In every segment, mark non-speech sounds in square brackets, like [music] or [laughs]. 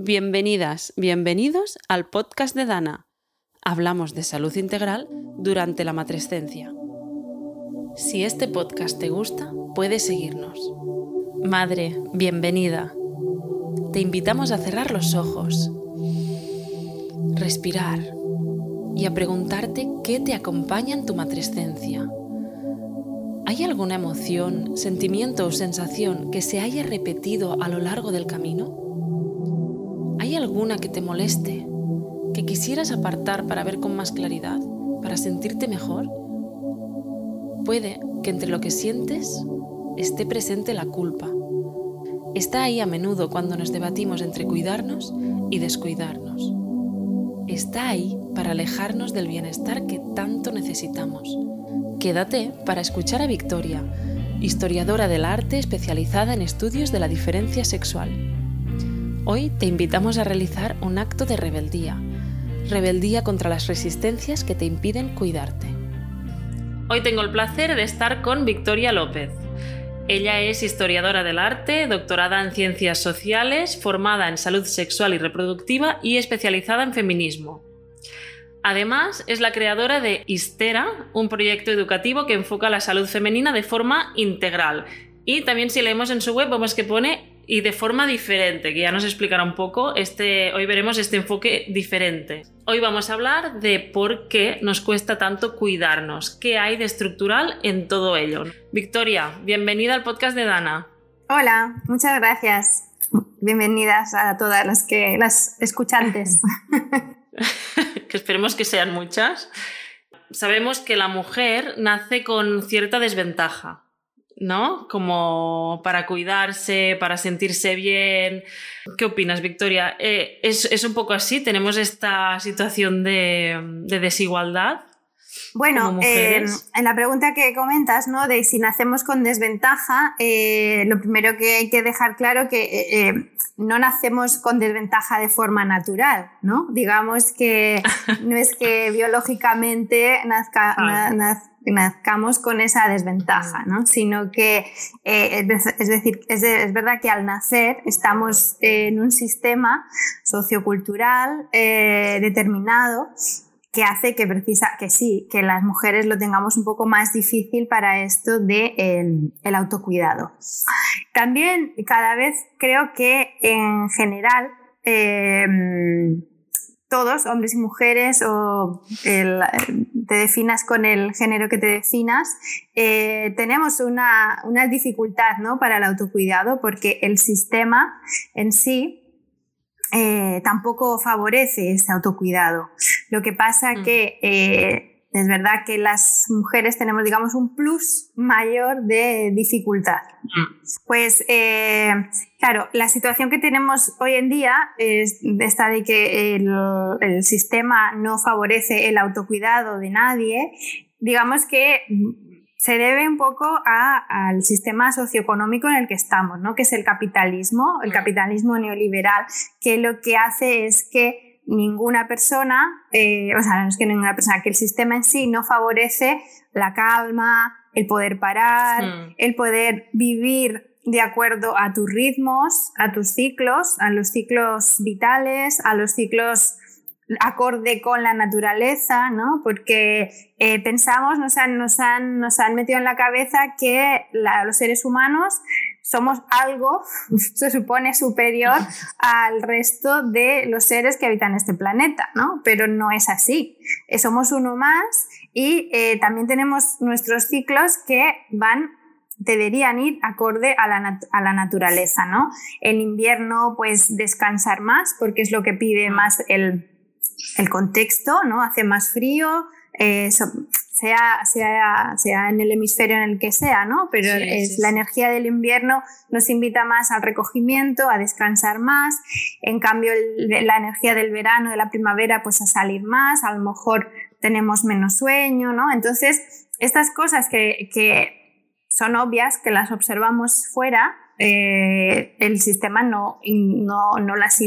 Bienvenidas, bienvenidos al podcast de Dana. Hablamos de salud integral durante la matrescencia. Si este podcast te gusta, puedes seguirnos. Madre, bienvenida. Te invitamos a cerrar los ojos, respirar y a preguntarte qué te acompaña en tu matrescencia. ¿Hay alguna emoción, sentimiento o sensación que se haya repetido a lo largo del camino? ¿Hay alguna que te moleste, que quisieras apartar para ver con más claridad, para sentirte mejor? Puede que entre lo que sientes esté presente la culpa. Está ahí a menudo cuando nos debatimos entre cuidarnos y descuidarnos. Está ahí para alejarnos del bienestar que tanto necesitamos. Quédate para escuchar a Victoria, historiadora del arte especializada en estudios de la diferencia sexual. Hoy te invitamos a realizar un acto de rebeldía, rebeldía contra las resistencias que te impiden cuidarte. Hoy tengo el placer de estar con Victoria López. Ella es historiadora del arte, doctorada en ciencias sociales, formada en salud sexual y reproductiva y especializada en feminismo. Además, es la creadora de Histera, un proyecto educativo que enfoca la salud femenina de forma integral. Y también si leemos en su web vemos que pone y de forma diferente, que ya nos explicará un poco, este, hoy veremos este enfoque diferente. Hoy vamos a hablar de por qué nos cuesta tanto cuidarnos, qué hay de estructural en todo ello. Victoria, bienvenida al podcast de Dana. Hola, muchas gracias. Bienvenidas a todas las que las escuchantes. [laughs] [laughs] que esperemos que sean muchas. Sabemos que la mujer nace con cierta desventaja ¿no? Como para cuidarse, para sentirse bien. ¿Qué opinas, Victoria? Eh, ¿es, un poco así? ¿Tenemos esta situación de, desigualdad? Bueno, eh, en la pregunta que comentas, ¿no? De si nacemos con desventaja, eh, lo primero que hay que dejar claro que no nacemos con desventaja de forma natural, ¿no? Digamos que [laughs] no es que biológicamente nazca, nazcamos con esa desventaja, ¿no? sino que, eh, es decir, es, verdad que al nacer estamos en un sistema sociocultural eh, determinado que hace que precisa que sí, que las mujeres lo tengamos un poco más difícil para esto de el, autocuidado. También cada vez creo que en general eh, todos, hombres y mujeres, o te definas con el género que te definas, eh, tenemos una, dificultad ¿no? para el autocuidado porque el sistema en sí eh, tampoco favorece ese autocuidado. Lo que pasa mm. que eh, es verdad que las mujeres tenemos, digamos, un plus mayor de dificultad. Mm. Pues, eh, claro, la situación que tenemos hoy en día es esta de que el, sistema no favorece el autocuidado de nadie. Digamos que se debe un poco al sistema socioeconómico en el que estamos, ¿no? que es el capitalismo, el mm. capitalismo neoliberal, que lo que hace es que ninguna persona, eh, o sea, no es que ninguna persona, que el sistema en sí no favorece la calma, el poder parar, hmm. el poder vivir de acuerdo a tus ritmos, a tus ciclos, a los ciclos vitales, a los ciclos acorde con la naturaleza, ¿no? Porque eh, pensamos, nos han, nos, han, nos han metido en la cabeza que los seres humanos somos algo, [laughs] se supone, superior al resto de los seres que habitan este planeta, ¿no? Pero no es así. Eh, somos uno más y eh, también tenemos nuestros ciclos que van deberían ir acorde a la, a la, naturaleza, ¿no? En invierno, pues descansar más, porque es lo que pide más el, el contexto, ¿no? Hace más frío, eh, sea, sea, sea, en el hemisferio en el que sea, ¿no? Pero es, la energía del invierno nos invita más al recogimiento, a descansar más. En cambio, la energía del verano, de la primavera, pues a salir más. A lo mejor tenemos menos sueño, ¿no? Entonces, estas cosas que, que son obvias, que las observamos fuera, eh, el sistema no, no, no, las,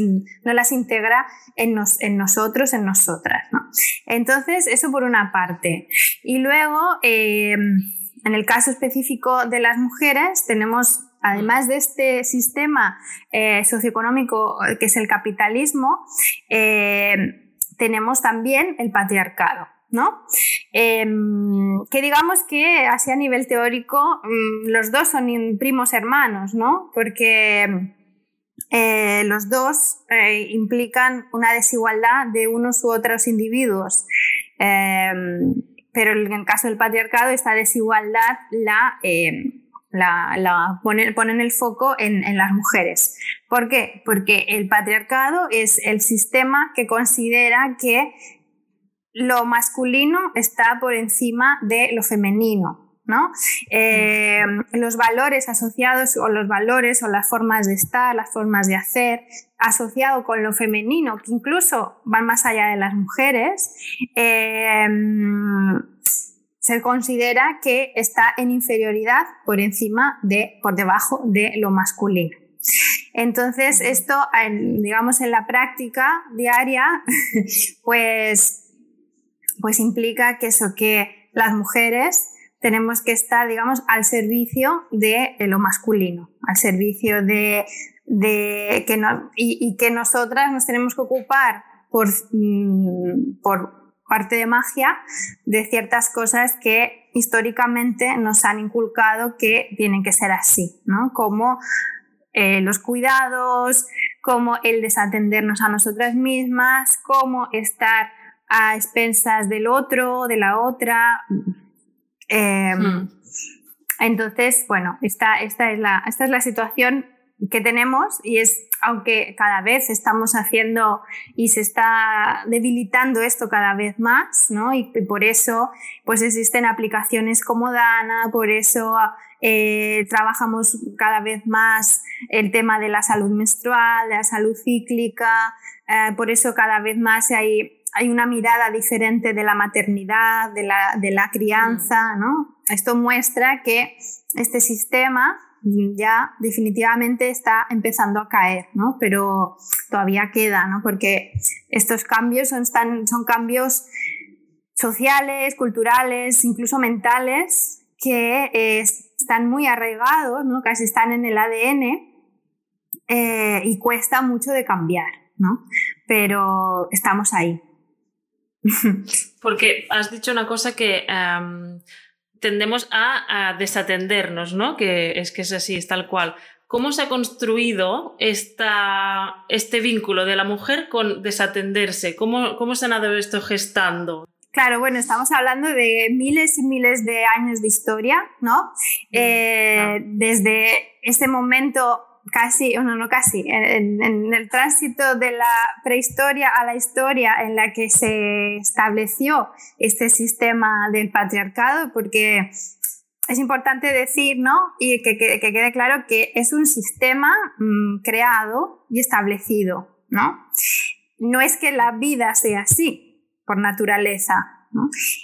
no las integra en, en, nosotros, en nosotras. ¿no? Entonces, eso por una parte. Y luego, eh, en el caso específico de las mujeres, tenemos además de este sistema eh, socioeconómico que es el capitalismo, tenemos también el patriarcado. ¿No? Em, que digamos que así a nivel teórico mm, los dos son primos hermanos, ¿no? Porque eh, los dos implican una desigualdad de unos u otros individuos. Em, pero en el caso del patriarcado, esta desigualdad la, em, la, ponen, el foco en, las mujeres. ¿Por qué? Porque el patriarcado es el sistema que considera que lo masculino está por encima de lo femenino. ¿no? Eh, los valores asociados o los valores o las formas de estar, las formas de hacer, asociado con lo femenino, que incluso van más allá de las mujeres, eh, se considera que está en inferioridad por encima de, por debajo de lo masculino. Entonces, esto, digamos, en la práctica diaria, [laughs] pues, pues implica que eso, que las mujeres tenemos que estar, digamos, al servicio de lo masculino, al servicio de, que no, y, que nosotras nos tenemos que ocupar por, mm, por parte de magia de ciertas cosas que históricamente nos han inculcado que tienen que ser así, ¿no? Como eh, los cuidados, como el desatendernos a nosotras mismas, como estar a expensas del otro, de la otra. Em, hmm. Entonces, bueno, esta, esta, es la, esta es la situación que tenemos y es, aunque cada vez estamos haciendo y se está debilitando esto cada vez más, ¿no? Y, por eso, pues existen aplicaciones como Dana, por eso eh, trabajamos cada vez más el tema de la salud menstrual, de la salud cíclica, eh, por eso cada vez más hay, hay una mirada diferente de la maternidad, de la, de la crianza, ¿no? Esto muestra que este sistema ya definitivamente está empezando a caer, ¿no? Pero todavía queda, ¿no? Porque estos cambios son, son cambios sociales, culturales, incluso mentales, que eh, están muy arraigados, ¿no? Casi están en el ADN eh, y cuesta mucho de cambiar, ¿no? Pero estamos ahí. [laughs] Porque has dicho una cosa que em, tendemos a, desatendernos, ¿no? Que es que es así, es tal cual. ¿Cómo se ha construido esta, este vínculo de la mujer con desatenderse? ¿Cómo, ¿Cómo se ha dado esto gestando? Claro, bueno, estamos hablando de miles y miles de años de historia, ¿no? Mm, eh, desde ese momento casi, no, no casi, en, el tránsito de la prehistoria a la historia en la que se estableció este sistema del patriarcado, porque es importante decir, ¿no? Y que, quede claro que es un sistema mm, creado y establecido, ¿no? No es que la vida sea así, por naturaleza,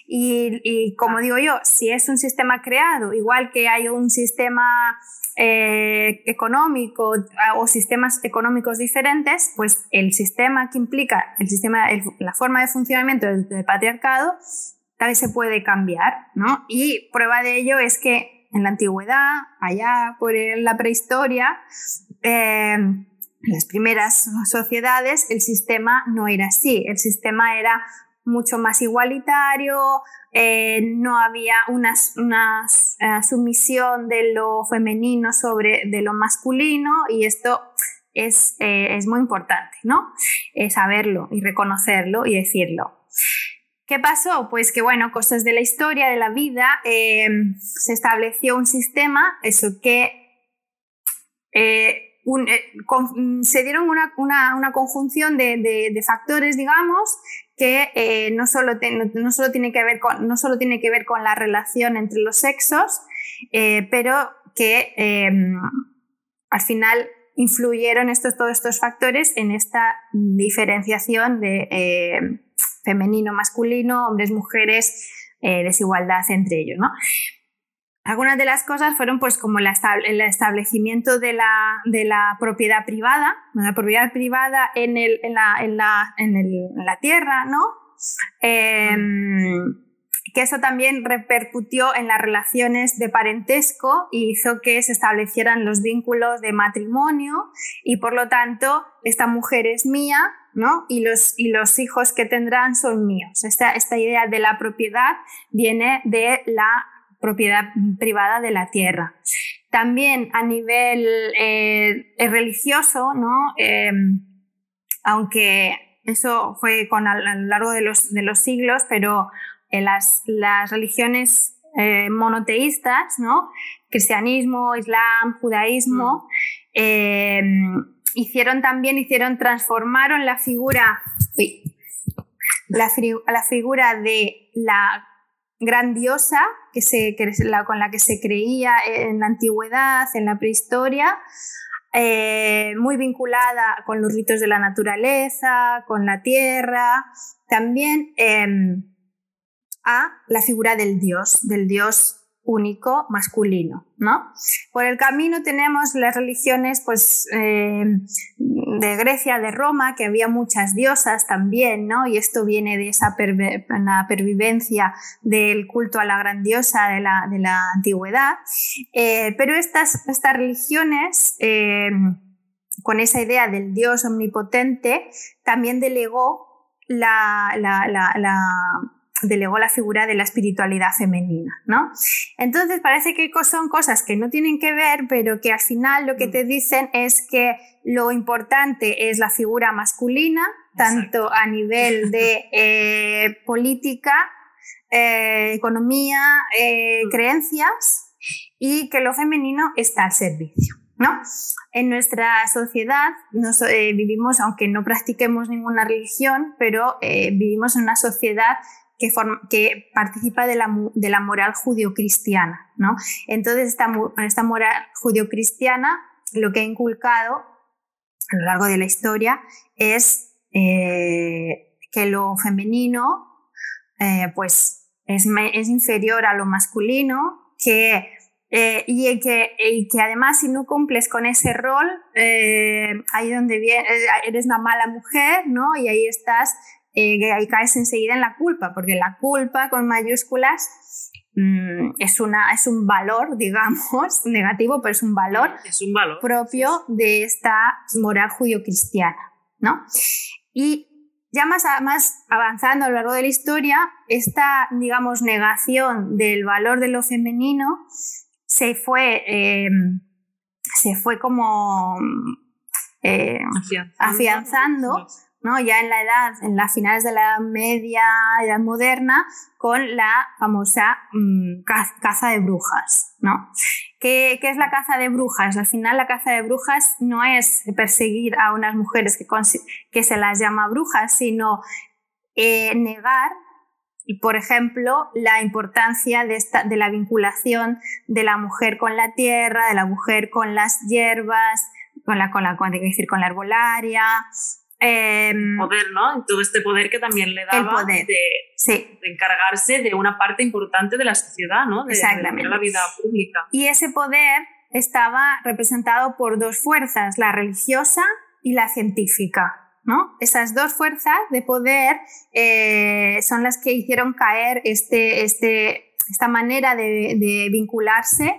y, y, como digo yo, si es un sistema creado, igual que hay un sistema eh, económico o sistemas económicos diferentes, pues el sistema que implica el sistema, la forma de funcionamiento del, patriarcado tal vez se puede cambiar, ¿no? Y prueba de ello es que en la antigüedad, allá por la prehistoria, eh, las primeras sociedades el sistema no era así, el sistema era mucho más igualitario, eh, no había una, eh, sumisión de lo femenino sobre de lo masculino y esto es, eh, es muy importante, ¿no? saberlo y reconocerlo y decirlo. ¿Qué pasó? Pues que, bueno, cosas de la historia, de la vida, se estableció un sistema, eso que se dieron una, una, conjunción de, de, factores, digamos, que eh, no, solo no, solo tiene que ver con, no solo tiene que ver con la relación entre los sexos, eh, pero que em, al final influyeron estos, todos estos factores en esta diferenciación de em, femenino, masculino, hombres, mujeres, eh, desigualdad entre ellos. ¿no? Algunas de las cosas fueron pues como el establecimiento de la, de la propiedad privada, la propiedad privada en, el, en, la, en, la, en, el, la, tierra, ¿no? Em, que eso también repercutió en las relaciones de parentesco y hizo que se establecieran los vínculos de matrimonio y por lo tanto esta mujer es mía ¿no? y, los, y los hijos que tendrán son míos. Esta, esta idea de la propiedad viene de la propiedad privada de la tierra. También a nivel eh, religioso, ¿no? Eh, aunque eso fue con, a, lo largo de los, de los siglos, pero en las, las religiones eh, monoteístas, ¿no? cristianismo, islam, judaísmo, mm. eh, hicieron también, hicieron, transformaron la figura, la, la, figura de la gran diosa que se, que la, con la que se creía en la antigüedad, en la prehistoria, eh, muy vinculada con los ritos de la naturaleza, con la tierra, también em, a la figura del dios, del dios único masculino, ¿no? Por el camino tenemos las religiones pues, eh, de Grecia, de Roma, que había muchas diosas también, ¿no? Y esto viene de esa pervivencia del culto a la gran diosa de la, de la antigüedad. Eh, pero estas, estas religiones, eh, con esa idea del dios omnipotente, también delegó la, la delegó la figura de la espiritualidad femenina, ¿no? Entonces parece que son cosas que no tienen que ver, pero que al final lo que te dicen es que lo importante es la figura masculina, tanto a nivel de [laughs] eh, política, eh, economía, eh, creencias, y que lo femenino está al servicio. ¿No? En nuestra sociedad nos, vivimos, aunque no practiquemos ninguna religión, pero vivimos en una sociedad que, participa de la, de la moral judio-cristiana. ¿no? Entonces, esta, esta moral judio-cristiana lo que ha inculcado a lo largo de la historia es eh, que lo femenino eh, pues es, es, inferior a lo masculino, que, eh, y, que, y, que, además si no cumples con ese rol, ahí donde eres una mala mujer, ¿no? Y ahí estás eh, ahí caes enseguida en la culpa, porque la culpa con mayúsculas mm, es, una, es un valor, [laughs] digamos, negativo, pero es un valor, es un valor. propio de esta moral judío-cristiana. ¿no? Y ya más, más avanzando a lo largo de la historia, esta, digamos, negación del valor de lo femenino se fue, eh, se fue como eh, afianzando ya en la edad, en las finales de la Media, Edad Moderna, con la famosa mm, caza de brujas. ¿no? ¿Qué, es la caza de brujas? Al final la caza de brujas no es perseguir a unas mujeres que, que se las llama brujas, sino eh, negar por ejemplo, la importancia de, esta, de, la vinculación de la mujer con la tierra, de la mujer con las hierbas, con la, con la, decir, con la herbolaria, eh, poder, ¿no? Todo este poder que también le daba de, de, encargarse de una parte importante de la sociedad, ¿no? De, de, la vida pública. Y ese poder estaba representado por dos fuerzas, la religiosa y la científica. ¿No? Esas dos fuerzas de poder eh, son las que hicieron caer este, este, esta manera de, vincularse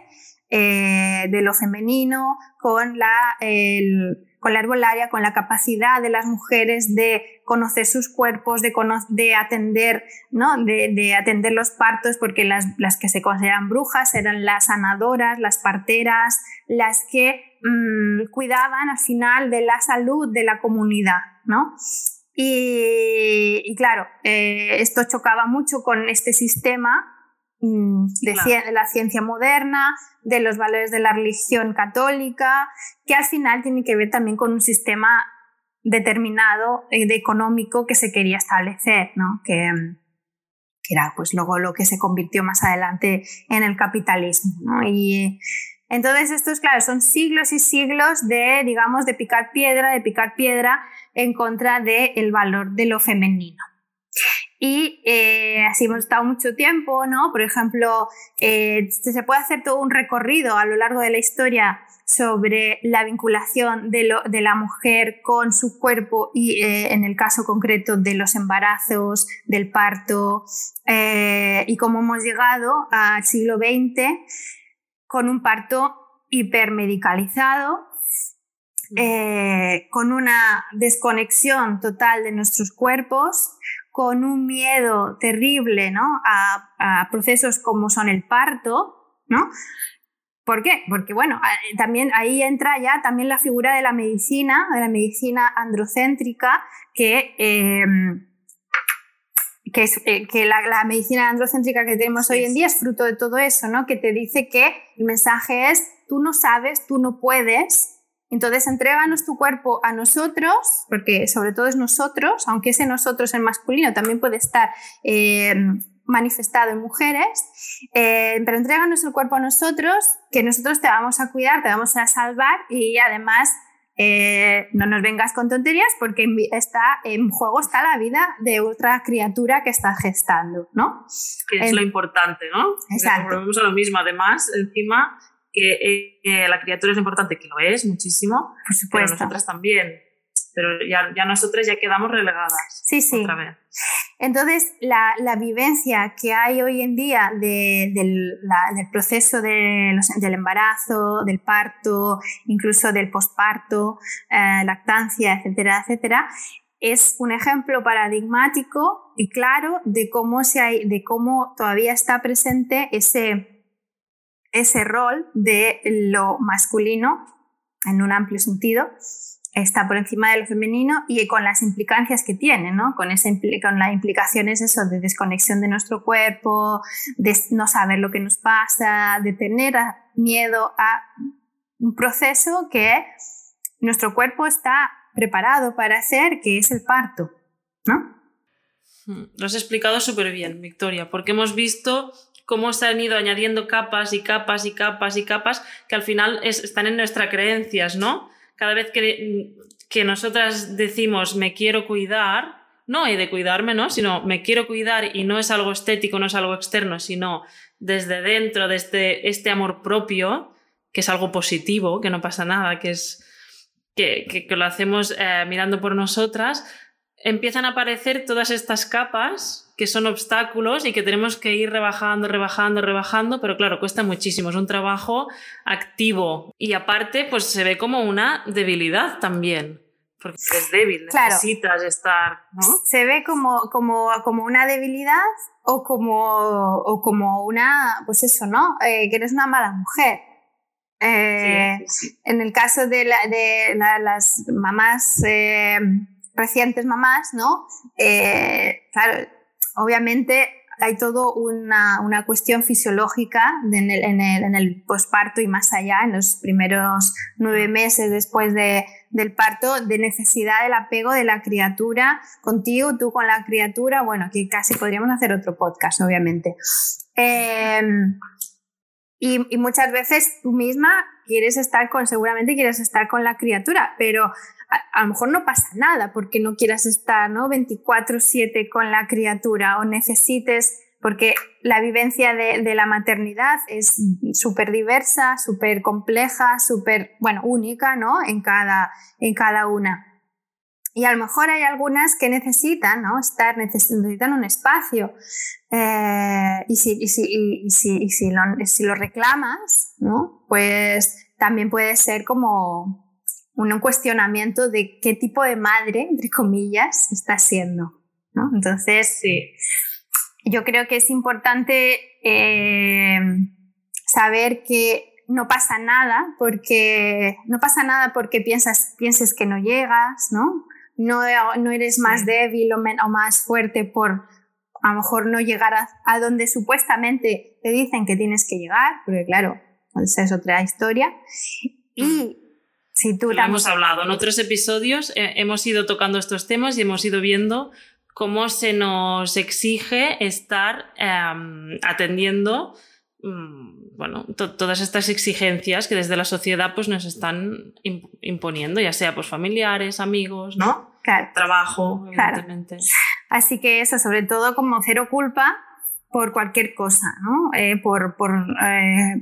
eh, de lo femenino con la, el, con la herbolaria, con la capacidad de las mujeres de conocer sus cuerpos, de, de atender, ¿no? De, atender los partos, porque las, las, que se consideran brujas eran las sanadoras, las parteras, las que mm, cuidaban al final de la salud de la comunidad. ¿no? Y, claro, eh, esto chocaba mucho con este sistema Mm, de la ciencia moderna, de los valores de la religión católica, que al final tiene que ver también con un sistema determinado eh, de económico que se quería establecer, ¿no? que, era pues luego lo que se convirtió más adelante en el capitalismo. ¿no? Y entonces estos, claro, son siglos y siglos de, digamos, de picar piedra, de picar piedra en contra del valor de lo femenino. Y eh, así hemos estado mucho tiempo, ¿no? Por ejemplo, eh, se puede hacer todo un recorrido a lo largo de la historia sobre la vinculación de, la mujer con su cuerpo y eh, en el caso concreto de los embarazos, del parto y cómo hemos llegado al siglo XX con un parto hipermedicalizado, con una desconexión total de nuestros cuerpos, con un miedo terrible ¿no? a, procesos como son el parto, ¿no? ¿Por qué? Porque bueno, también ahí entra ya también la figura de la medicina, de la medicina androcéntrica, que, em, que, es, eh, que la, medicina androcéntrica que tenemos hoy en día es fruto de todo eso, ¿no? Que te dice que el mensaje es, tú no sabes, tú no puedes, entonces, entréganos tu cuerpo a nosotros, porque sobre todo es nosotros, aunque ese nosotros en masculino también puede estar eh, manifestado en mujeres, eh, pero entréganos el cuerpo a nosotros, que nosotros te vamos a cuidar, te vamos a salvar y además eh, no nos vengas con tonterías porque está, en juego está la vida de otra criatura que estás gestando, ¿no? Que es lo importante, ¿no? Exacto. Volvemos a lo mismo. Además, encima que eh, la criatura es importante, que lo es muchísimo, por supuesto. nosotras también. Pero ya, ya nosotras ya quedamos relegadas. Sí, sí. Otra vez. Entonces, la, la, vivencia que hay hoy en día de, del, del, proceso de del embarazo, del parto, incluso del posparto, eh, lactancia, etcétera, etcétera, es un ejemplo paradigmático y claro de cómo, se hay, de cómo todavía está presente ese ese rol de lo masculino en un amplio sentido está por encima de lo femenino y con las implicancias que tiene, ¿no? Con, esa, con las implicaciones eso de desconexión de nuestro cuerpo, de no saber lo que nos pasa, de tener miedo a un proceso que nuestro cuerpo está preparado para hacer, que es el parto, ¿no? Hmm, lo has explicado súper bien, Victoria, porque hemos visto cómo se han ido añadiendo capas y capas y capas y capas que al final están en nuestras creencias, ¿no? Cada vez que, que nosotras decimos me quiero cuidar, no he de cuidarme, ¿no? Sino me quiero cuidar y no es algo estético, no es algo externo, sino desde dentro, desde este amor propio, que es algo positivo, que no pasa nada, que es que, que, lo hacemos eh, mirando por nosotras, empiezan a aparecer todas estas capas que son obstáculos y que tenemos que ir rebajando, rebajando, rebajando, pero claro, cuesta muchísimo, es un trabajo activo y aparte pues se ve como una debilidad también. Porque eres débil, necesitas estar. ¿no? Se ve como, como, como una debilidad o como, o como una, pues eso, ¿no? Eh, que eres una mala mujer. Eh, en el caso de, de las mamás, eh, recientes mamás, ¿no? claro, obviamente hay todo una, una cuestión fisiológica en el, en, el, posparto y más allá, en los primeros nueve meses después de, del parto, de necesidad del apego de la criatura contigo, tú con la criatura. Bueno, aquí casi podríamos hacer otro podcast, obviamente. Em, y, y, muchas veces tú misma quieres estar con, seguramente quieres estar con la criatura, pero a, lo mejor no pasa nada porque no quieras estar ¿no? 24/7 con la criatura o necesites, porque la vivencia de, la maternidad es súper diversa, súper compleja, súper, bueno, única ¿no? en, cada, en cada una. Y a lo mejor hay algunas que necesitan ¿no? estar, necesitan un espacio. Eh, y, si, si, si, lo, si lo reclamas, ¿no? pues también puede ser como un cuestionamiento de qué tipo de madre, entre comillas, está siendo. ¿no? Entonces, sí. yo creo que es importante eh, saber que no pasa nada porque no pasa nada porque piensas, pienses que no llegas, ¿no? No, no eres más débil o, o, más fuerte por a lo mejor no llegar a, a, donde supuestamente te dicen que tienes que llegar, porque claro, esa es otra historia. Y mm tú Lo hemos hablado. En otros episodios eh, hemos ido tocando estos temas y hemos ido viendo cómo se nos exige estar em, atendiendo mm, bueno, todas estas exigencias que desde la sociedad pues, nos están imponiendo, ya sea por familiares, amigos, ¿no? Claro. Trabajo, evidentemente. Así que eso, sobre todo como cero culpa por cualquier cosa, ¿no? Eh, por, por, eh,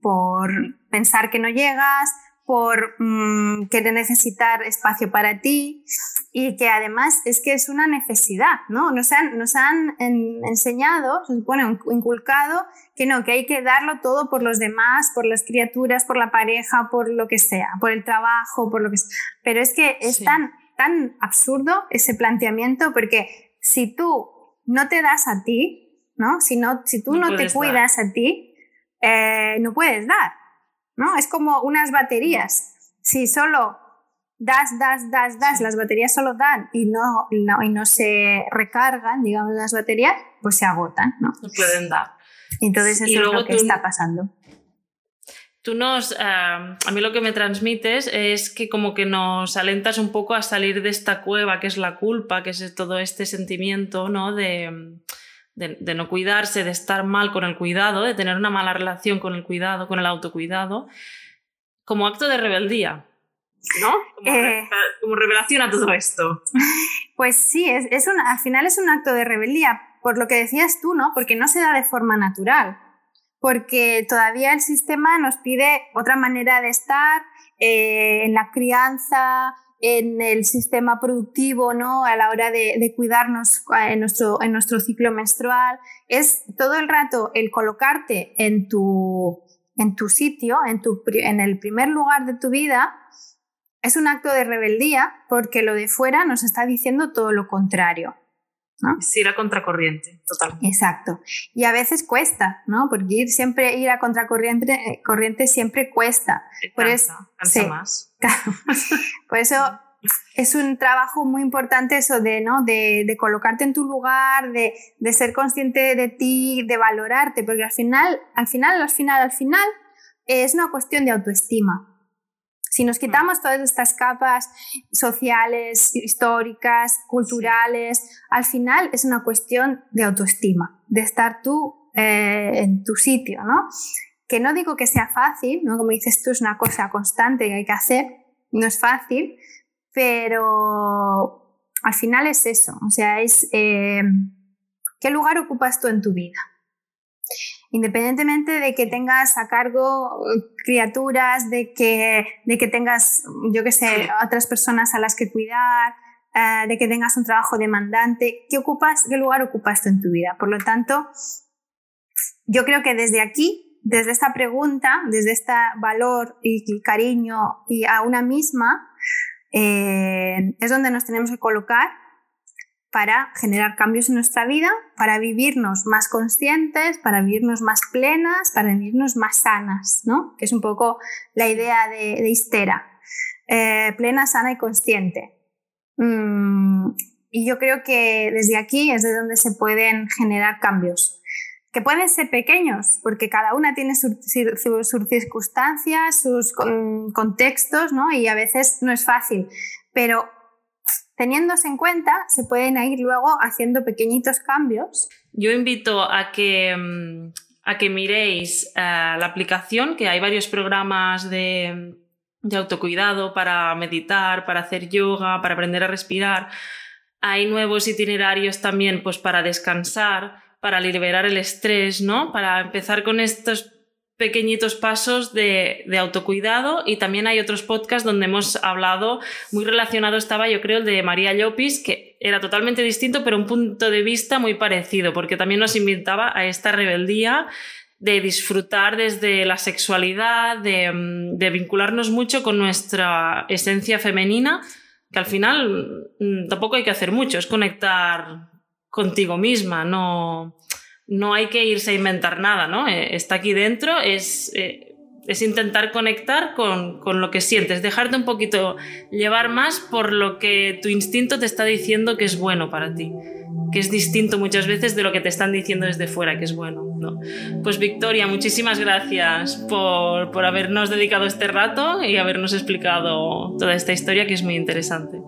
por pensar que no llegas, por mm, querer necesitar espacio para ti y que además es que es una necesidad, ¿no? Nos han, nos han enseñado, se supone, inculcado que no, que hay que darlo todo por los demás, por las criaturas, por la pareja, por lo que sea, por el trabajo, por lo que sea. Pero es que es tan, tan absurdo ese planteamiento porque si tú no te das a ti, ¿no? Si, no, si tú no, te cuidas a ti, eh, no puedes dar. ¿No? Es como unas baterías. Si solo das, das, das, das, las baterías solo dan y no, y no se recargan, digamos, las baterías, pues se agotan, ¿no? No pueden dar. Entonces eso es lo que está pasando. Tú nos, a mí lo que me transmites es que como que nos alentas un poco a salir de esta cueva que es la culpa, que es todo este sentimiento, ¿no? De, de, no cuidarse, de estar mal con el cuidado, de tener una mala relación con el cuidado, con el autocuidado, como acto de rebeldía. ¿No? Como, eh, revelación a todo esto. Pues sí, es, es al final es un acto de rebeldía, por lo que decías tú, ¿no? Porque no se da de forma natural, porque todavía el sistema nos pide otra manera de estar eh, en la crianza, en el sistema productivo, ¿no? A la hora de, cuidarnos en nuestro, en nuestro ciclo menstrual. Es todo el rato el colocarte en tu, sitio, en, en el primer lugar de tu vida, es un acto de rebeldía porque lo de fuera nos está diciendo todo lo contrario. ¿No? Es ir a contracorriente, totalmente. Exacto. Y a veces cuesta, ¿no? Porque ir siempre ir a contracorriente eh, corriente siempre cuesta. Por eso, más. [laughs] Por eso es un trabajo muy importante eso de, ¿no? de, de colocarte en tu lugar, de, de, ser consciente de ti, de valorarte, porque al final, al final, al final, al final, es una cuestión de autoestima. Si nos quitamos todas estas capas sociales, históricas, culturales, al final es una cuestión de autoestima, de estar tú eh, en tu sitio, ¿no? Que no digo que sea fácil, ¿no? Como dices tú, es una cosa constante que hay que hacer, no es fácil, pero al final es eso, o sea, es eh, qué lugar ocupas tú en tu vida independientemente de que tengas a cargo criaturas, de que, de que tengas, yo qué sé, otras personas a las que cuidar, eh, de que tengas un trabajo demandante, ¿qué, ocupas, ¿qué lugar ocupas tú en tu vida? Por lo tanto, yo creo que desde aquí, desde esta pregunta, desde este valor y, cariño y a una misma, eh, es donde nos tenemos que colocar para generar cambios en nuestra vida, para vivirnos más conscientes, para vivirnos más plenas, para vivirnos más sanas, ¿no? Que es un poco la idea de, de Istera. Eh, plena, sana y consciente. Mm, y yo creo que desde aquí es de donde se pueden generar cambios, que pueden ser pequeños, porque cada una tiene sus circunstancias, sus contextos, ¿no? Y a veces no es fácil, pero teniéndose en cuenta, se pueden ir luego haciendo pequeñitos cambios. Yo invito a que, mm, a que miréis eh, la aplicación, que hay varios programas de, de autocuidado para meditar, para hacer yoga, para aprender a respirar. Hay nuevos itinerarios también pues, para descansar, para liberar el estrés, ¿no? Para empezar con estos pequeñitos pasos de, autocuidado y también hay otros podcasts donde hemos hablado, muy relacionado estaba yo creo el de María Llopis, que era totalmente distinto pero un punto de vista muy parecido, porque también nos invitaba a esta rebeldía de disfrutar desde la sexualidad, de, mm, vincularnos mucho con nuestra esencia femenina, que al final mm, tampoco hay que hacer mucho, es conectar contigo misma, no no hay que irse a inventar nada, ¿no? Eh, está aquí dentro, es, eh, es intentar conectar con, con, lo que sientes, dejarte un poquito llevar más por lo que tu instinto te está diciendo que es bueno para ti que es distinto muchas veces de lo que te están diciendo desde fuera que es bueno. ¿no? Pues Victoria, muchísimas gracias por, por habernos dedicado este rato y habernos explicado toda esta historia que es muy interesante.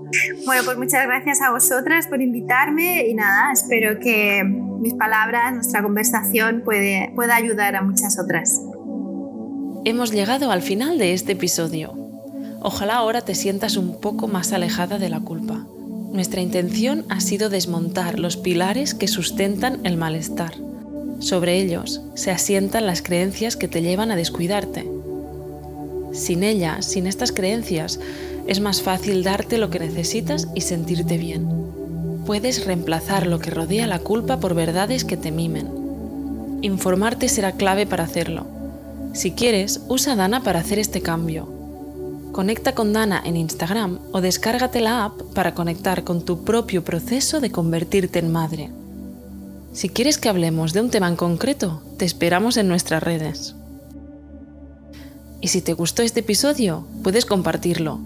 Bueno, pues muchas gracias a vosotras por invitarme y nada, espero que mis palabras, nuestra conversación puede, pueda ayudar a muchas otras. Hemos llegado al final de este episodio. Ojalá ahora te sientas un poco más alejada de la culpa nuestra intención ha sido desmontar los pilares que sustentan el malestar. Sobre ellos se asientan las creencias que te llevan a descuidarte. Sin ellas, sin estas creencias, es más fácil darte lo que necesitas y sentirte bien. Puedes reemplazar lo que rodea la culpa por verdades que te mimen. Informarte será clave para hacerlo. Si quieres, usa Dana para hacer este cambio. Conecta con Dana en Instagram o descárgate la app para conectar con tu propio proceso de convertirte en madre. Si quieres que hablemos de un tema en concreto, te esperamos en nuestras redes. Y si te gustó este episodio, puedes compartirlo